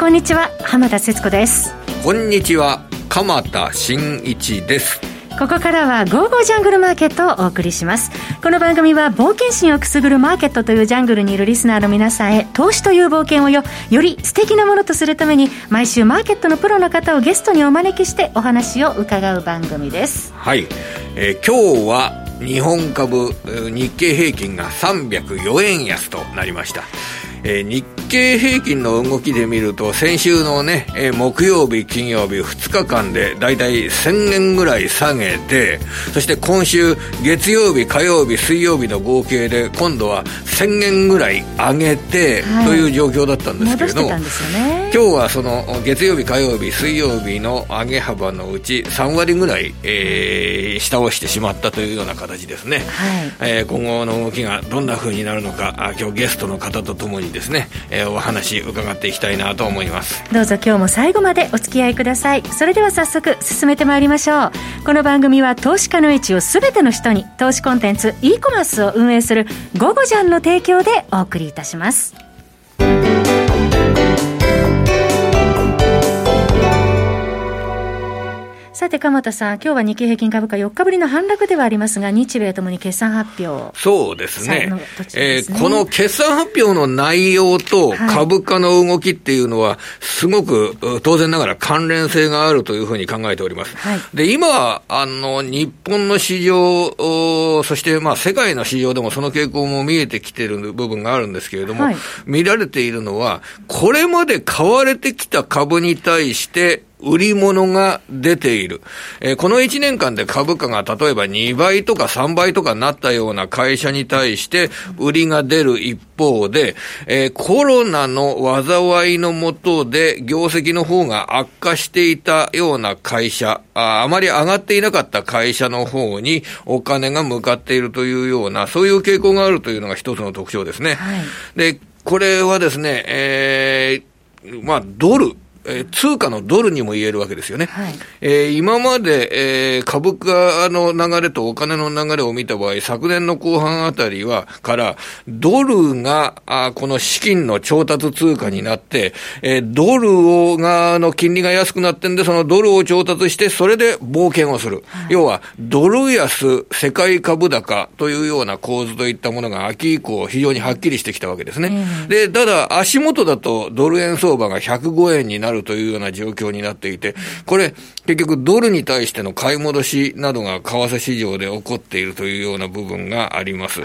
こんにちは浜田節子です。こんにちは鎌田新一です。ここからはゴーゴージャングルマーケットをお送りします。この番組は冒険心をくすぐるマーケットというジャングルにいるリスナーの皆さんへ投資という冒険をよより素敵なものとするために毎週マーケットのプロの方をゲストにお招きしてお話を伺う番組です。はい、えー、今日は日本株日経平均が304円安となりましたえー、日経平均の動きで見ると、先週のね、えー、木曜日、金曜日、2日間でだいたい1000円ぐらい下げて、そして今週、月曜日、火曜日、水曜日の合計で、今度は1000円ぐらい上げて、はい、という状況だったんですけれども、ね、今日はその月曜日、火曜日、水曜日の上げ幅のうち3割ぐらい、えー、下押してしまったというような形ですね。はい、えー、今後の動きがどんな風になるのか、あ今日ゲストの方とともにですね、えー、お話伺っていきたいなと思います。どうぞ今日も最後までお付き合いください。それでは早速進めてまいりましょう。この番組は投資家の位置を全ての人に投資コンテンツ e コマースを運営する「ゴゴジャン」の提供でお送りいたします。さて、鎌田さん、今日は日経平均株価4日ぶりの反落ではありますが、日米ともに決算発表。そうですね。ねえー、この決算発表の内容と株価の動きっていうのは、すごく当然ながら関連性があるというふうに考えております。はい、で、今、あの、日本の市場、そしてまあ世界の市場でもその傾向も見えてきている部分があるんですけれども、はい、見られているのは、これまで買われてきた株に対して、売り物が出ている。えー、この1年間で株価が例えば2倍とか3倍とかなったような会社に対して売りが出る一方で、えー、コロナの災いのもとで業績の方が悪化していたような会社、ああまり上がっていなかった会社の方にお金が向かっているというような、そういう傾向があるというのが一つの特徴ですね。はい、で、これはですね、えー、まあ、ドル、えー、通貨のドルにも言えるわけですよね。はい、えー、今まで、えー、株価の流れとお金の流れを見た場合、昨年の後半あたりは、から、ドルが、あこの資金の調達通貨になって、えー、ドルをが、の金利が安くなってんで、そのドルを調達して、それで冒険をする。はい、要は、ドル安、世界株高というような構図といったものが秋以降非常にはっきりしてきたわけですね。うん、で、ただ、足元だとドル円相場が105円になるるというような状況になっていて、これ、結局ドルに対しての買い戻しなどが為替市場で起こっているというような部分があります。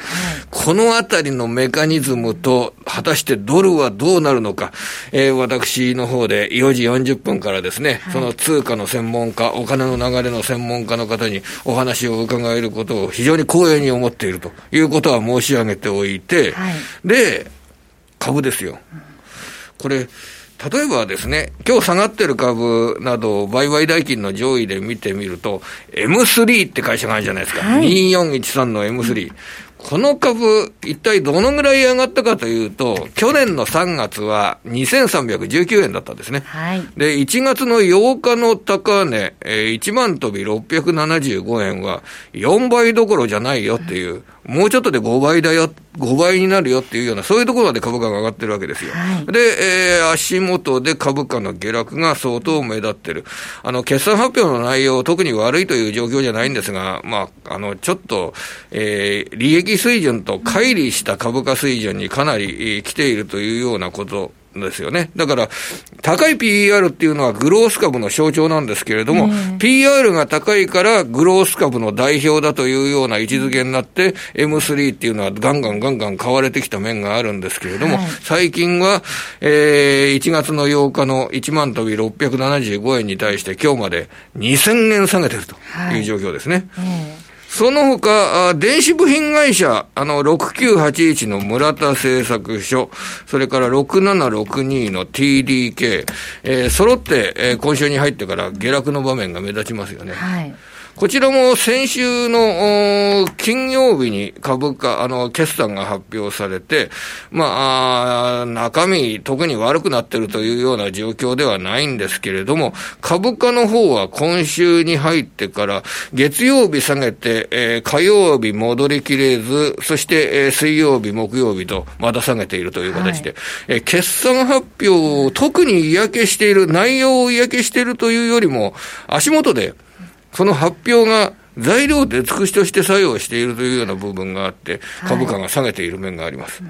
このあたりのメカニズムと、果たしてドルはどうなるのか、えー、私の方で4時40分からですね、その通貨の専門家、お金の流れの専門家の方にお話を伺えることを非常に光栄に思っているということは申し上げておいて、はい、で、株ですよ。これ、例えばですね、今日下がってる株など、売買代金の上位で見てみると、M3 って会社があるじゃないですか。はい、2413の M3。この株、一体どのぐらい上がったかというと、去年の3月は2319円だったんですね。はい、で、1月の8日の高値、えー、1万飛び675円は4倍どころじゃないよっていう、もうちょっとで5倍だよ、5倍になるよっていうような、そういうところまで株価が上がってるわけですよ。はい、で、えー、足元で株価の下落が相当目立ってる。あの、決算発表の内容、特に悪いという状況じゃないんですが、まあ、あの、ちょっと、えー、利益水準と乖離した株価水準にかなり来ているというようなことですよね。だから、高い PER っていうのはグロース株の象徴なんですけれども、PR が高いからグロース株の代表だというような位置づけになって、M3 っていうのはガンガンガンガン買われてきた面があるんですけれども、はい、最近は、えー、1月の8日の1万飛び675円に対して今日まで2000円下げてるという状況ですね。はいその他、電子部品会社、あの、6981の村田製作所、それから6762の TDK、えー、揃って、えー、今週に入ってから下落の場面が目立ちますよね。はい。こちらも先週の金曜日に株価、あの、決算が発表されて、まあ、中身特に悪くなってるというような状況ではないんですけれども、株価の方は今週に入ってから、月曜日下げて、えー、火曜日戻りきれず、そして、えー、水曜日、木曜日とまた下げているという形で、はい、えー、決算発表を特に嫌気している、内容を嫌気しているというよりも、足元で、その発表が材料で尽くしとして作用しているというような部分があって、株価が下げている面があります。は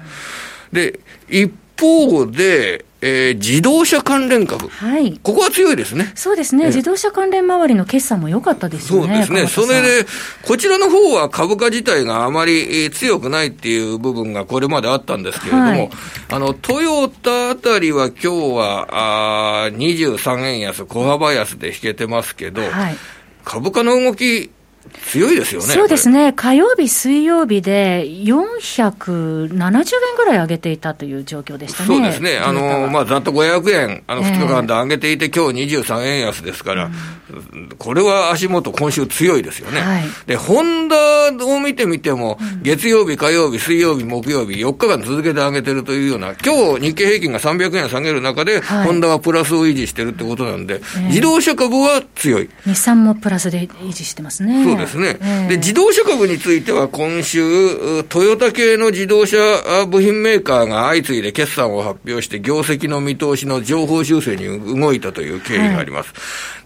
い、で、一方で、えー、自動車関連株、はい、ここは強いですね。そうですね、自動車関連周りの決算も良かったですよね。そうですね。それで、こちらの方は株価自体があまり強くないっていう部分がこれまであったんですけれども、はい、あの、トヨタあたりは今日は、あ23円安、小幅安で引けてますけど、はい、株価の動き、強いですよね。そうですね。火曜日、水曜日で470円ぐらい上げていたという状況でしたね。そうですね。あの、まあ、ざっと500円、あの、2日間で上げていて、えー、今日23円安ですから、うん、これは足元今週強いですよね。はい、で、ホンダを見てみても、月曜日、火曜日、水曜日、木曜日、4日間続けて上げてるというような、今日日経平均が300円下げる中で、はい、ホンダはプラスを維持してるってことなんで、えー、自動車株は強い。日産もプラスで維持してますね。そうですね。えー、で、自動車株については今週、トヨタ系の自動車部品メーカーが相次いで決算を発表して、業績の見通しの情報修正に動いたという経緯があります。は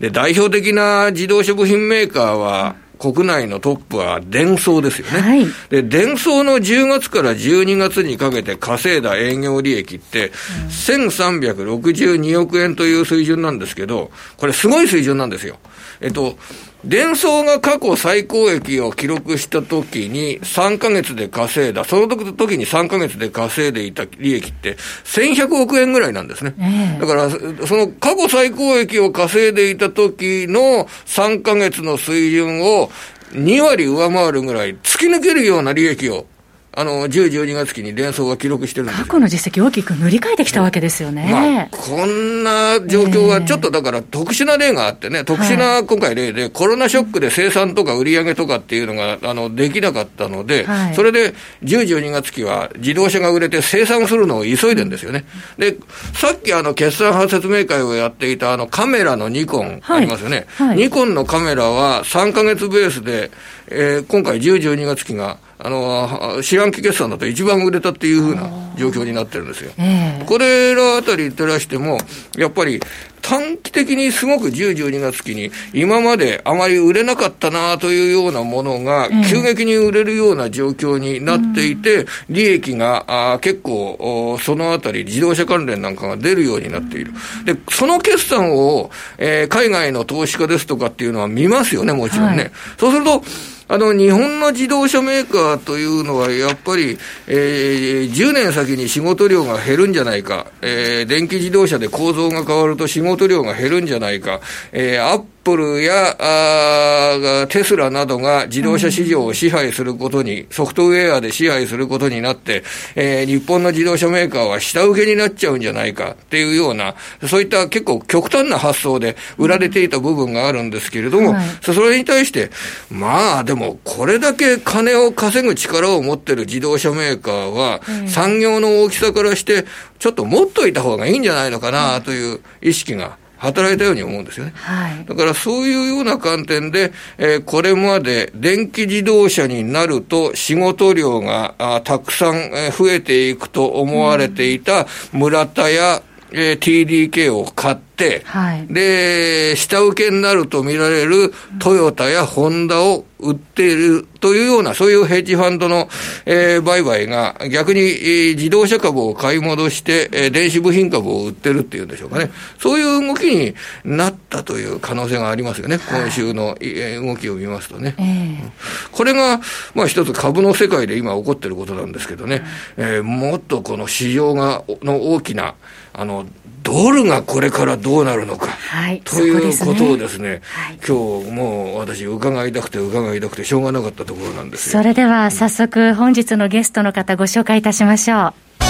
い、で、代表的な自動車部品メーカーは、国内のトップは電装ですよね。はい、で、電装の10月から12月にかけて稼いだ営業利益って、1362億円という水準なんですけど、これすごい水準なんですよ。えっと、電装が過去最高益を記録したときに3ヶ月で稼いだ、その時に3ヶ月で稼いでいた利益って1100億円ぐらいなんですね。えー、だから、その過去最高益を稼いでいた時の3ヶ月の水準を2割上回るぐらい突き抜けるような利益をあの、10、12月期に連想が記録してるんです過去の実績大きく塗り替えてきたわけですよね。まあ、こんな状況はちょっとだから特殊な例があってね、特殊な今回例で、コロナショックで生産とか売り上げとかっていうのが、あの、できなかったので、はい、それで10、12月期は自動車が売れて生産するのを急いでんですよね。で、さっきあの、決算派説明会をやっていたあの、カメラのニコンありますよね。はいはい、ニコンのカメラは3ヶ月ベースで、えー、今回10、12月期があの、四半期決算だと一番売れたっていうふうな状況になってるんですよ。えー、これらあたり照らしても、やっぱり短期的にすごく10、12月期に今まであまり売れなかったなというようなものが急激に売れるような状況になっていて、利益があ結構そのあたり自動車関連なんかが出るようになっている。で、その決算を、えー、海外の投資家ですとかっていうのは見ますよね、もちろんね。はい、そうすると、あの、日本の自動車メーカーというのは、やっぱり、えー、10年先に仕事量が減るんじゃないか、えー、電気自動車で構造が変わると仕事量が減るんじゃないか、えー、アッププルやあテスラなどが自動車市場を支配することに、ソフトウェアで支配することになって、えー、日本の自動車メーカーは下請けになっちゃうんじゃないかっていうような、そういった結構極端な発想で売られていた部分があるんですけれども、はい、それに対して、まあでもこれだけ金を稼ぐ力を持ってる自動車メーカーは、産業の大きさからして、ちょっと持っといた方がいいんじゃないのかなという意識が働いたように思うんですよね。はい、だからそういうような観点で、えー、これまで電気自動車になると仕事量があたくさん増えていくと思われていた村田や、えー、TDK を買って、はい、で、下請けになると見られるトヨタやホンダを売っているというような、そういうヘッジファンドの、えー、売買が逆に、えー、自動車株を買い戻して、えー、電子部品株を売ってるっていうんでしょうかね。そういう動きになったという可能性がありますよね。今週の、えー、動きを見ますとね。えー、これが、まあ一つ株の世界で今起こってることなんですけどね。えー、もっとこの市場が、の大きな、あの、ドルがこれからどうなるのか、はい、ということをですね、ね。はい、今日もう私伺いたくて伺いたくてしょうがなかったところなんですそれでは早速本日のゲストの方ご紹介いたしましょう。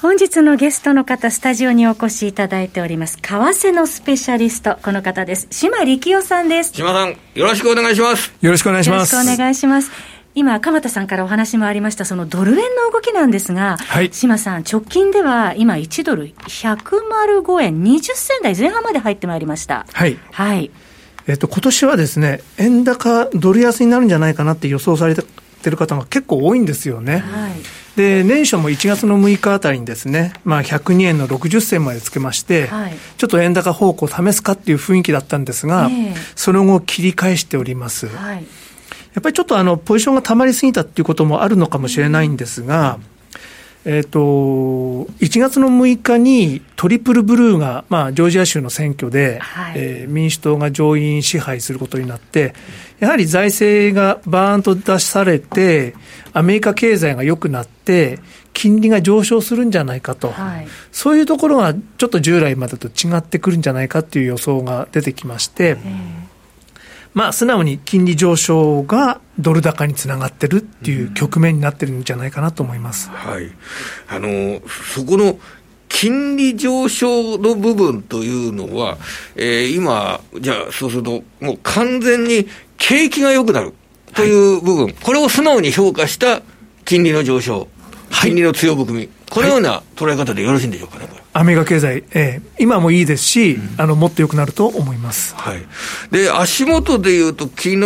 本日のゲストの方、スタジオにお越しいただいております。為替のスペシャリスト、この方です。島力夫さんです。島さん、よろしくお願いします。よろしくお願いします。よろしくお願いします。今、鎌田さんからお話もありました、そのドル円の動きなんですが、はい、島さん、直近では今、1ドル105円20銭台前半まで入ってまいりました。はい。はい。えっと、今年はですね、円高、ドル安になるんじゃないかなって予想されてる方が結構多いんですよね。はいで年初も1月の6日あたりにですね、まあ、102円の60銭までつけまして、はい、ちょっと円高方向を試すかっていう雰囲気だったんですが、えー、その後切り返しております。はい、やっぱりちょっとあのポジションが溜まりすぎたっていうこともあるのかもしれないんですが、えっ、ー、と、1月の6日にトリプルブルーが、まあ、ジョージア州の選挙で、はい、えー、民主党が上院支配することになって、やはり財政がバーンと出されて、アメリカ経済が良くなって、金利が上昇するんじゃないかと、はい、そういうところがちょっと従来までと違ってくるんじゃないかという予想が出てきまして、まあ、素直に金利上昇がドル高につながってるっていう局面になってるんじゃないかなと思います。はい。あの、そこの金利上昇の部分というのは、えー、今、じゃあ、そうすると、もう完全に景気が良くなるという部分、はい、これを素直に評価した金利の上昇、金利の強含み、このような捉え方でよろしいんでしょうかね、アメリカ経済、えー、今もいいですし、うん、あのもっと良くなると思います、はい、で足元でいうと、昨日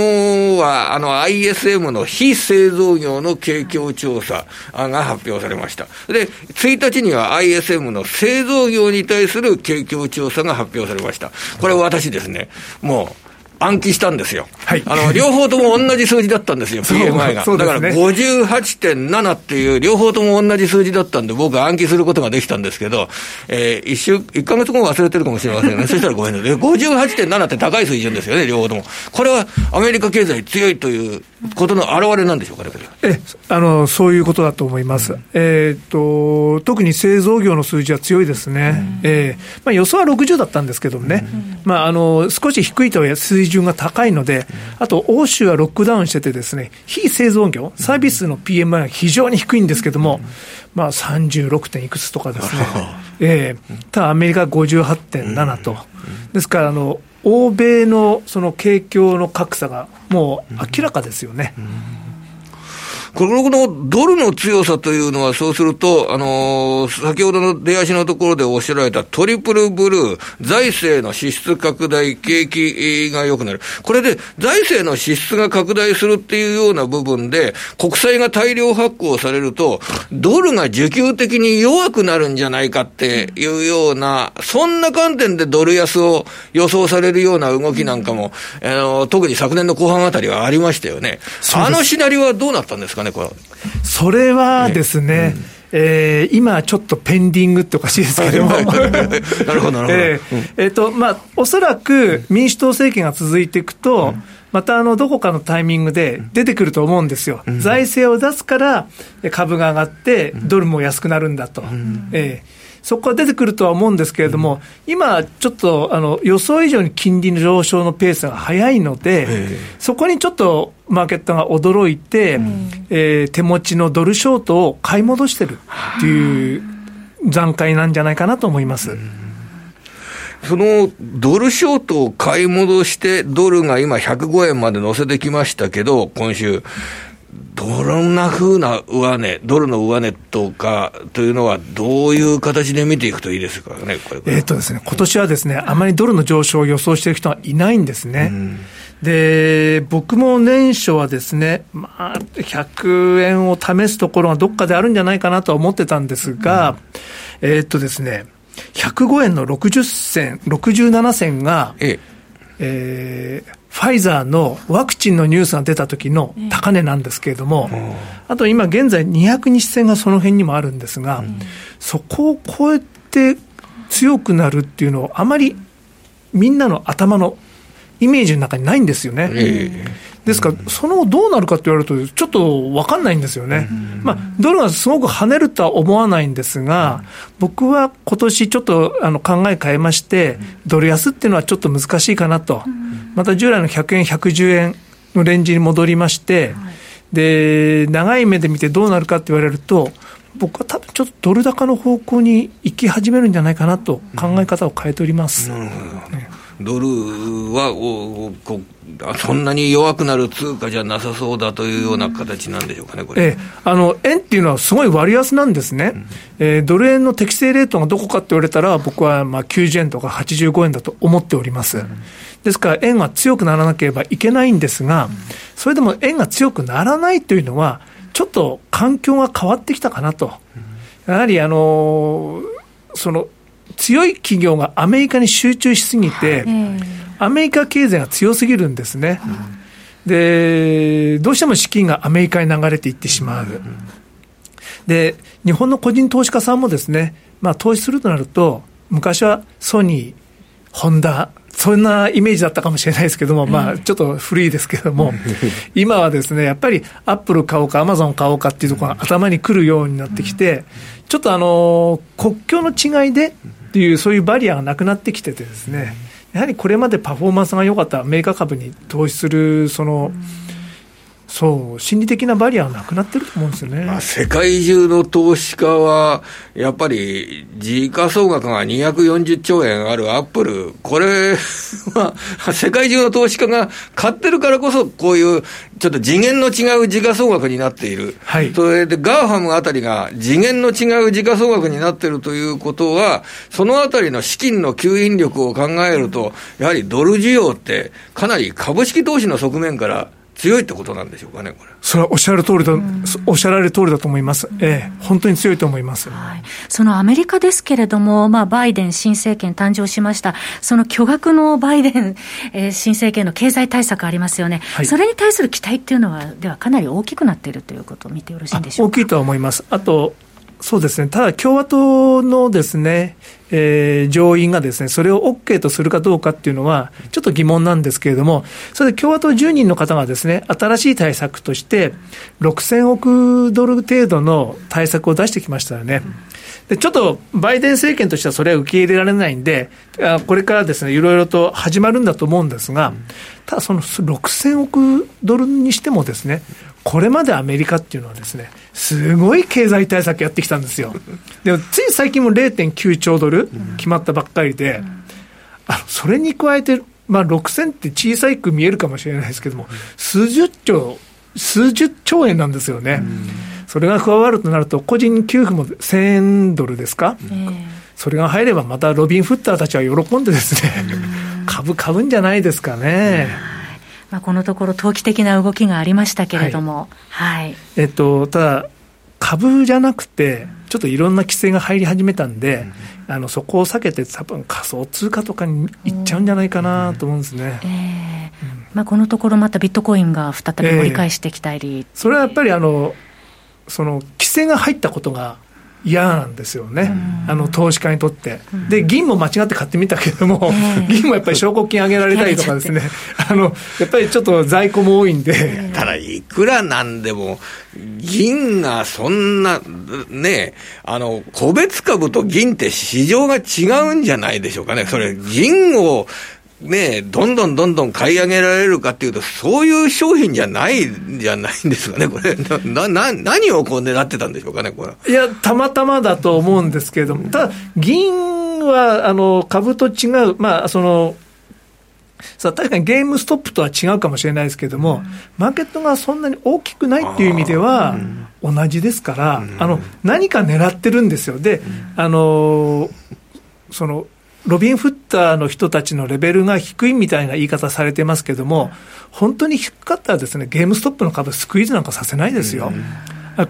はあの ISM の非製造業の景況調査が発表されました、で1日には ISM の製造業に対する景況調査が発表されました、これ、私ですね、もう暗記したんですよ。はい。あの、両方とも同じ数字だったんですよ、PMI が。だから58.7っていう、両方とも同じ数字だったんで、僕は暗記することができたんですけど、えー、一週、一ヶ月後忘れてるかもしれませんね。そしたらごめんなさい。58.7って高い水準ですよね、両方とも。これはアメリカ経済強いということの表れなんでしょうかね、えあのそういうことだと思います、うん、えーと、特に製造業の数字は強いですね、うん、えー、まあ、予想は60だったんですけどね、うん、まあ、あの少し低いとは水準が高いので、あと欧州はロックダウンしてて、ですね非製造業、サービスの PMI は非常に低いんですけども、まあ、36. 点いくつとかですね、えー、ただアメリカ58.7と、ですからあの、欧米のその景況の格差がもう明らかですよね。うんこのドルの強さというのは、そうすると、あのー、先ほどの出足のところでおっしゃられたトリプルブルー、財政の支出拡大、景気が良くなる。これで財政の支出が拡大するっていうような部分で、国債が大量発行されると、ドルが需給的に弱くなるんじゃないかっていうような、そんな観点でドル安を予想されるような動きなんかも、あのー、特に昨年の後半あたりはありましたよね。あのシナリオはどうなったんですかね、これ。それはですね、えー、今ちょっとペンディングっておかしいですけども。なるほど、なるほど。えー、えー、と、まあ、おそらく民主党政権が続いていくと、またあのどこかのタイミングで出てくると思うんですよ、財政を出すから株が上がって、ドルも安くなるんだと。えーそこは出てくるとは思うんですけれども、今、ちょっとあの予想以上に金利の上昇のペースが速いので、そこにちょっとマーケットが驚いて、えー、手持ちのドルショートを買い戻してるっていう段階なんじゃないかなと思います。そのドルショートを買い戻して、ドルが今105円まで乗せてきましたけど、今週。どんなふうな上値、ドルの上値とかというのは、どういう形で見ていくといいですかね、これ。えっとですね、今年はですね、あまりドルの上昇を予想している人はいないんですね。で、僕も年初はですね、まあ、100円を試すところがどっかであるんじゃないかなとは思ってたんですが、うん、えっとですね、105円の60銭、67銭が、ええ。えー、ファイザーのワクチンのニュースが出た時の高値なんですけれども、あと今現在200日線がその辺にもあるんですが、そこを超えて強くなるっていうのをあまりみんなの頭のイメージの中にないんですよね。ですから、その後どうなるかって言われると、ちょっと分かんないんですよね。まあ、ドルがすごく跳ねるとは思わないんですが、僕は今年ちょっとあの考え変えまして、ドル安っていうのはちょっと難しいかなと。また従来の100円、110円のレンジに戻りまして、で、長い目で見てどうなるかって言われると、僕は多分ちょっとドル高の方向に行き始めるんじゃないかなと考え方を変えております。なるほど、ね。ドルはおこそんなに弱くなる通貨じゃなさそうだというような形なんでしょうかね、これ、えあの円っていうのはすごい割安なんですね、うん、えー、ドル円の適正レートがどこかって言われたら、僕はまあ90円とか85円だと思っております。うん、ですから、円が強くならなければいけないんですが、それでも円が強くならないというのは、ちょっと環境が変わってきたかなと。やはりあのその強い企業がアメリカに集中しすぎて、アメリカ経済が強すぎるんですね。で、どうしても資金がアメリカに流れていってしまう。で、日本の個人投資家さんもですね、まあ投資するとなると、昔はソニー、ホンダ、そんなイメージだったかもしれないですけども、まあ、ちょっと古いですけども、今はですね、やっぱりアップル買おうか、アマゾン買おうかっていうところが頭に来るようになってきて、ちょっとあの、国境の違いでっていう、そういうバリアがなくなってきててですね、やはりこれまでパフォーマンスが良かったアメリカ株に投資する、その、そう、心理的なバリアはなくなってると思うんですよね。まあ、世界中の投資家は、やっぱり、時価総額が240兆円あるアップル、これは、世界中の投資家が買ってるからこそ、こういう、ちょっと次元の違う時価総額になっている。はい。それで、 GAFAM あたりが次元の違う時価総額になっているということは、そのあたりの資金の吸引力を考えると、やはりドル需要って、かなり株式投資の側面から、強いってことなんでしょうかね、これ。それはおっしゃる通りだ、うん、おっしゃられる通りだと思います。ええ、本当に強いと思います。はい、そのアメリカですけれども、まあ、バイデン新政権誕生しました。その巨額のバイデン、えー、新政権の経済対策ありますよね。はい、それに対する期待っていうのは、ではかなり大きくなっているということを見てよろしいんでしょうか？大きいとは思います。あと、そうですね、ただ共和党のですね、えー、上院がですね、それを OK とするかどうかっていうのは、ちょっと疑問なんですけれども、それで共和党10人の方がですね、新しい対策として、6000億ドル程度の対策を出してきましたよね。でちょっとバイデン政権としてはそれは受け入れられないんで、これからですね、いろいろと始まるんだと思うんですが、ただその6000億ドルにしてもですね、これまでアメリカっていうのはですね、すごい経済対策やってきたんですよ。でも、つい最近も0.9兆ドル決まったばっかりで、あのそれに加えて、まあ、6000って小さいく見えるかもしれないですけども、数十兆、数十兆円なんですよね。それが加わるとなると、個人給付も1000円ドルですか、それが入れば、またロビン・フッターたちは喜んでですね、株買うんじゃないですかね。まあ、このところ、投機的な動きがありましたけれども、はい、はい、えっと、ただ、株じゃなくて、ちょっといろんな規制が入り始めたんで、うん、あのそこを避けて、多分仮想通貨とかにいっちゃうんじゃないかなと思うんですね。えーまあ、このところ、またビットコインが再び盛り返してきたり、えー、それはやっぱりあのその規制が入ったことが嫌なんですよね、あの投資家にとって。で、銀も間違って買ってみたけれども、銀もやっぱり証拠金上げられたりとかですね、あのやっぱりちょっと在庫も多いんで。ただ、いくらなんでも、銀がそんな、ね、あの、個別株と銀って市場が違うんじゃないでしょうかね。それ、銀をね、どんどんどんどん買い上げられるかっていうと、そういう商品じゃないんじゃないんですかね、これ、なな何をこう狙ってたんでしょうかね、これ。いや、たまたまだと思うんですけれども、ただ、銀はあの株と違う、まあ、そのさあ確かにゲームストップとは違うかもしれないですけれども、マーケットがそんなに大きくないっていう意味では、同じですから、あの何か狙ってるんですよ。で、あのそのロビン・フッターの人たちのレベルが低いみたいな言い方されてますけども、本当に低かったらですね、ゲームストップの株スクイーズなんかさせないですよ。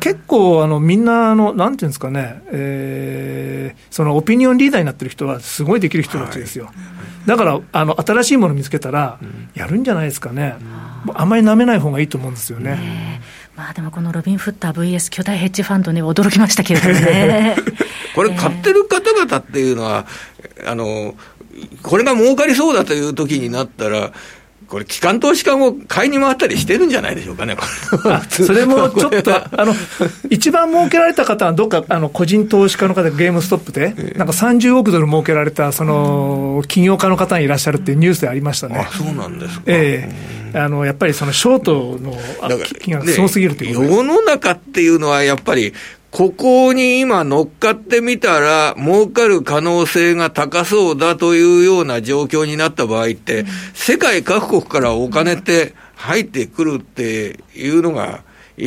結構あのみんなあの、なんていうんですかね、えー、そのオピニオンリーダーになってる人は、すごいできる人たちですよ。はい、だからあの、新しいもの見つけたら、やるんじゃないですかね、あんまりなめない方がいいと思うんですよね。まあ、でもこのロビン・フッター VS 巨大ヘッジファンドね、驚きましたけれどもね。これ、買ってる方々っていうのは、あの、これが儲かりそうだという時になったら、これ、機関投資家も買いに回ったりしてるんじゃないでしょうかね、それもちょっと、あの一番儲けられた方は、どっかあの個人投資家の方、ゲームストップで、なんか30億ドル儲けられたその起業家の方がいらっしゃるっていうニュースでありましたね。あそうなんですか、ええ。あのやっぱりそのショートの金額がすごすぎるという世の中っていうのは、やっぱりここに今乗っかってみたら、儲かる可能性が高そうだというような状況になった場合って、世界各国からお金って入ってくるっていうのが、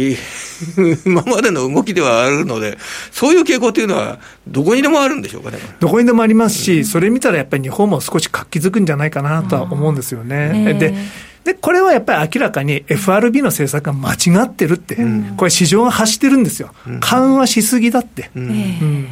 今までの動きではあるので、そういう傾向というのは、どこにでもあるんでしょうかね。どこにでもありますし、それ見たらやっぱり日本も少し活気づくんじゃないかなとは思うんですよね。でで、これはやっぱり明らかに FRB の政策が間違ってるって、うん、これ市場が発してるんですよ。緩和しすぎだって。うん、うん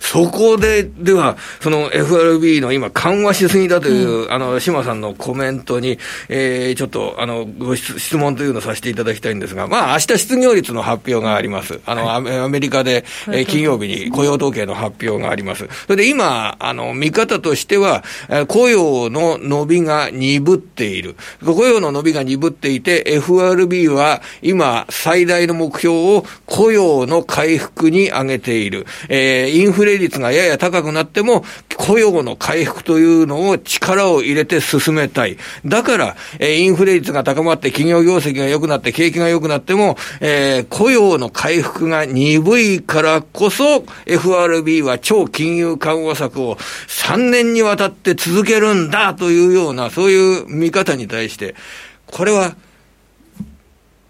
そこで、では、その FRB の今、緩和しすぎだという、うん、あの、島さんのコメントに、えー、ちょっと、あの、ご質問というのをさせていただきたいんですが、まあ、明日失業率の発表があります。あの、はい、アメリカで、えー、金曜日に雇用統計の発表があります。それで今、あの、見方としては、雇用の伸びが鈍っている。雇用の伸びが鈍っていて、FRB は今、最大の目標を雇用の回復に上げている。えーえー、インフレ率がやや高くなっても、雇用の回復というのを力を入れて進めたい。だから、えー、インフレ率が高まって企業業績が良くなって景気が良くなっても、えー、雇用の回復が鈍いからこそ、FRB は超金融緩和策を3年にわたって続けるんだというような、そういう見方に対して、これは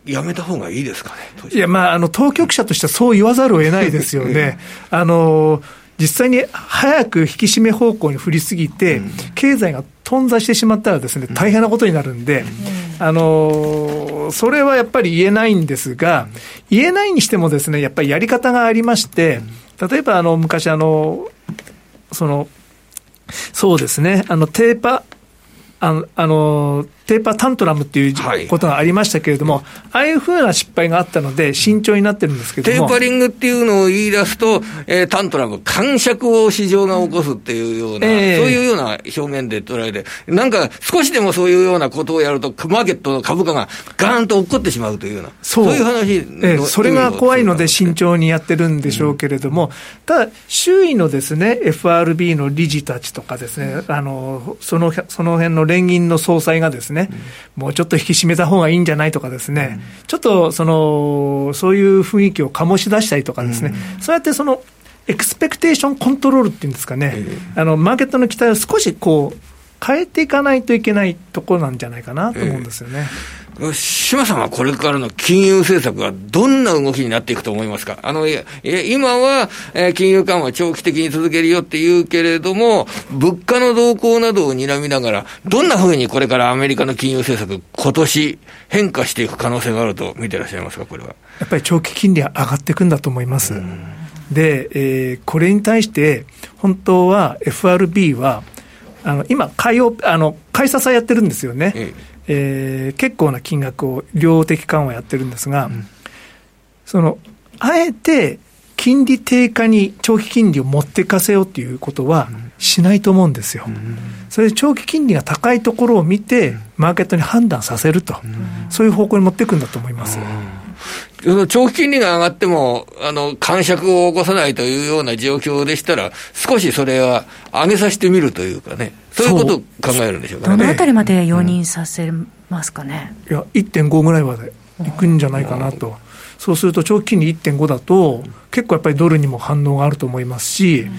やめた方がいいですかねいや、まあ、あの当局者としてはそう言わざるを得ないですよね。あの実際に早く引き締め方向に振りすぎて、うん、経済が頓挫してしまったらですね、大変なことになるんで、うん、あのそれはやっぱり言えないんですが、言えないにしてもですね、やっぱりやり方がありまして、例えばあの昔あの、その、そうですね、あの、テーパ、あの、あのテーパータントラムっていうことがありましたけれども、はい、ああいうふうな失敗があったので、慎重になってるんですけどテーパリングっていうのを言い出すと、えー、タントラム、感触を市場が起こすっていうような、えー、そういうような表現で捉えて、なんか少しでもそういうようなことをやると、マーケットの株価がガーンと落っこってしまうというような、そう。そういう話、えー、それが怖いので慎重にやってるんでしょうけれども、うん、ただ、周囲のですね、FRB の理事たちとかですね、あのそのその辺の連銀の総裁がですね、もうちょっと引き締めた方がいいんじゃないとかですね、うん、ちょっとそのそういう雰囲気を醸し出したりとかですね、うん、そうやってそのエクスペクテーションコントロールっていうんですかね、あのマーケットの期待を少しこう変えていかないといけないところなんじゃないかなと思うんですよね。島さんはこれからの金融政策がどんな動きになっていくと思いますか？あの、いや今は、えー、金融緩和長期的に続けるよって言うけれども、物価の動向などを睨みながら、どんなふうにこれからアメリカの金融政策、今年変化していく可能性があると見てらっしゃいますか、これは。やっぱり長期金利は上がっていくんだと思います。で、えー、これに対して、本当は FRB は、あの今買いをあの、買い支えやってるんですよね。えええー、結構な金額を量的緩和やってるんですが、うん、そのあえて金利低下に長期金利を持っていかせようということはしないと思うんですよ。うん、それで長期金利が高いところを見て、マーケットに判断させると、うん、そういう方向に持っていくんだと思います。長期金利が上がっても、あの、感触を起こさないというような状況でしたら、少しそれは上げさせてみるというかね、そういうことを考えるんでしょうかね。どのあたりまで容認させますかね？いや、1.5ぐらいまでいくんじゃないかなと。そうすると、長期金利1.5だと、結構やっぱりドルにも反応があると思いますし、うん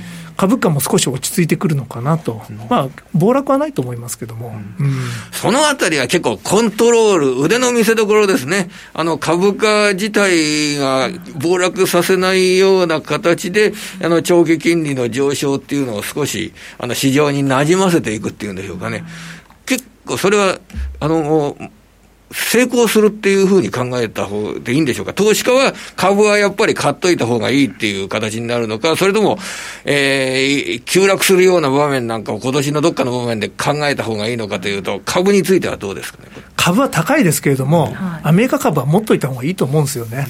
株価も少し落ち着いてくるのかなと、まあ、暴落はないと思いますけども、うん、そのあたりは結構、コントロール、腕の見せ所ですね、あの株価自体が暴落させないような形で、あの長期金利の上昇っていうのを少しあの市場になじませていくっていうんでしょうかね。結構それはあの成功するっていうふうに考えた方でいいんでしょうか、投資家は株はやっぱり買っといた方がいいっていう形になるのか、それとも、えー、急落するような場面なんかを今年のどっかの場面で考えた方がいいのかというと、株についてはどうですかね？株は高いですけれども、はい、アメリカ株は持っといた方がいいと思うんですよね。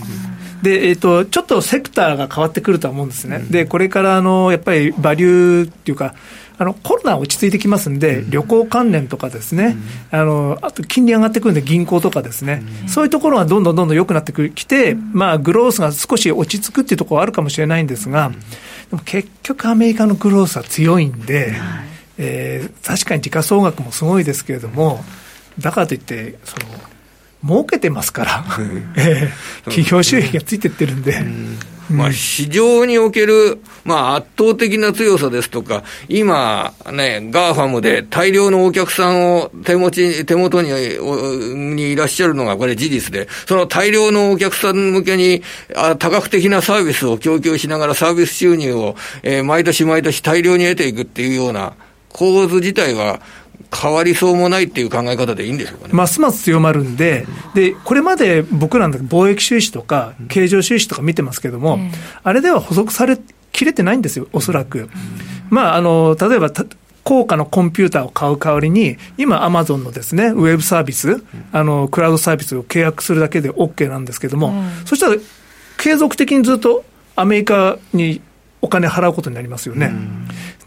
で、えっ、ー、と、ちょっとセクターが変わってくるとは思うんですね。うん、で、これから、あの、やっぱりバリューっていうか、あのコロナ落ち着いてきますんで、旅行関連とかですね、あのあと金利上がってくるんで、銀行とかですね、そういうところがどんどんどんどん良くなってきて、まあ、グロースが少し落ち着くっていうところはあるかもしれないんですが、でも結局、アメリカのグロースは強いんで、えー、確かに時価総額もすごいですけれども、だからといって、その儲けてますから、えー、企業収益がついてってるんで。まあ、市場における、まあ、圧倒的な強さですとか、今、ね、 GAFAM で大量のお客さんを手持ち、手元ににいらっしゃるのがこれ事実で、その大量のお客さん向けにあ多角的なサービスを供給しながらサービス収入を、えー、毎年毎年大量に得ていくっていうような構図自体は、変わりそうもないっていう考え方でいいんでしょうかね。ますます強まるんで、で、これまで僕らの貿易収支とか、経常収支とか見てますけども、あれでは補足されきれてないんですよ、おそらく。まあ、あの、例えば、高価のコンピューターを買う代わりに、今、アマゾンのですね、ウェブサービス、あの、クラウドサービスを契約するだけで OK なんですけども、うん、そしたら、継続的にずっとアメリカにお金払うことになりますよね。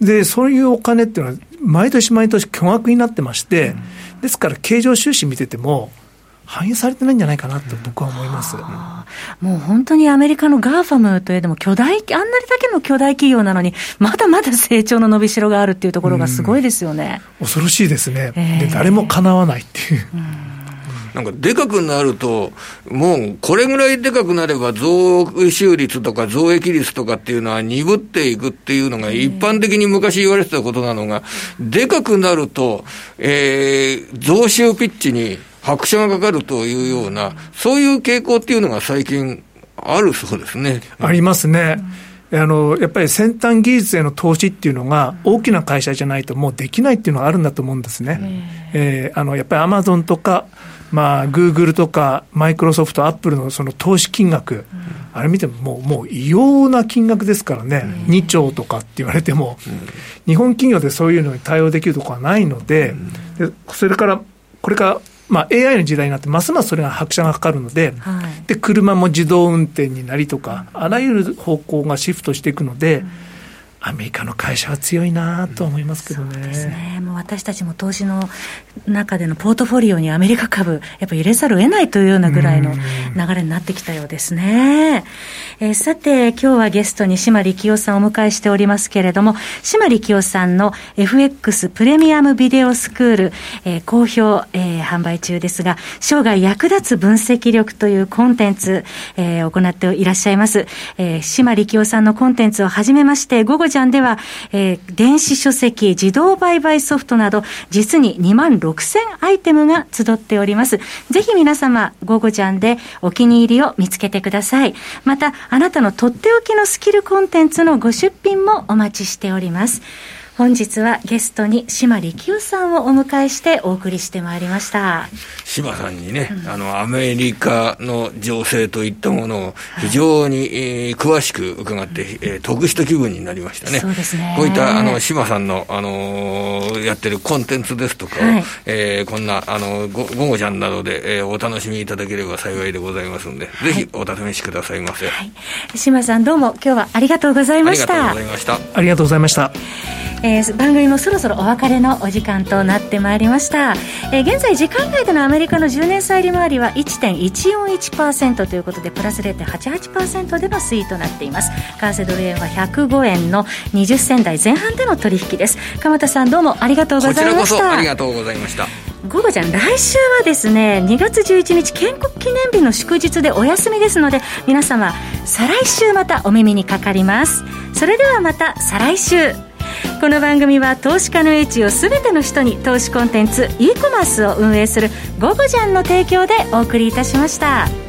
うん、で、そういうお金っていうのは、毎年毎年巨額になってまして、うん、ですから、経常収支見てても、反映されてないんじゃないかなと僕は思います。もう本当にアメリカの GAFAM といえども巨大、あんなにだけの巨大企業なのに、まだまだ成長の伸びしろがあるっていうところがすごいですよね。恐ろしいですね。えー、で誰もかなわないっていう。うんなんかでかくなると、もうこれぐらいでかくなれば増収率とか増益率とかっていうのは鈍っていくっていうのが一般的に昔言われてたことなのが、でかくなると、えー、増収ピッチに拍車がかかるというような、そういう傾向っていうのが最近あるそうですね。ありますね。あのやっぱり先端技術への投資っていうのが、大きな会社じゃないともうできないっていうのがあるんだと思うんですね。えー、あのやっぱりアマゾンとか、まあ、グーグルとかマイクロソフト、アップルのその投資金額、うん、あれ見てももう、もう異様な金額ですからね、うん、2兆とかって言われても、うん、日本企業でそういうのに対応できるところはないので、でそれから、これから、まあ、AI の時代になって、ますますそれが拍車がかかるのではい、で、車も自動運転になりとか、あらゆる方向がシフトしていくので、アメリカの会社は強いなと思いますけどね。そうですね。もう私たちも投資の中でのポートフォリオにアメリカ株、やっぱ入れざるを得ないというようなぐらいの流れになってきたようですね。えー、さて、今日はゲストに島力夫さんをお迎えしておりますけれども、島力夫さんの FX プレミアムビデオスクール、えー、好評、えー、販売中ですが、生涯役立つ分析力というコンテンツ、えー、行っていらっしゃいます。えー、島力夫さんのコンテンツをはじめまして、午後ちゃんでは、えー、電子書籍、自動売買ソフトなど、実に2万6000アイテムが集っております。ぜひ皆様、午後ちゃんでお気に入りを見つけてください。また、あなたのとっておきのスキルコンテンツのご出品もお待ちしております。本日はゲストに島力夫さんをお迎えしてお送りしてまいりました島さんにね、うん、あのアメリカの情勢といったものを非常に、はい、えー、詳しく伺って、えー、得した気分になりましたね。そうですねこういったあの島さんの、あのー、やってるコンテンツですとかを、はい、えー、こんなあのご午後ちゃんなどで、えー、お楽しみいただければ幸いでございますので、はい、ぜひお試しくださいませ。はい、島さんどうも今日はありがとうございました。ありがとうございました。ありがとうございました。えー、番組もそろそろお別れのお時間となってまいりました、えー、現在時間外でのアメリカの10年債利回りは1.141%ということでプラス0.88%での推移となっています。為替ドル円は105円の20銭台前半での取引です。鎌田さんどうもありがとうございました。ありがとうございました。午後ちゃん。来週はですね2月11日建国記念日の祝日でお休みですので皆様再来週またお耳にかかります。それではまた再来週この番組は投資家の英知を全ての人に投資コンテンツ e コマースを運営する「ゴゴジャン」の提供でお送りいたしました。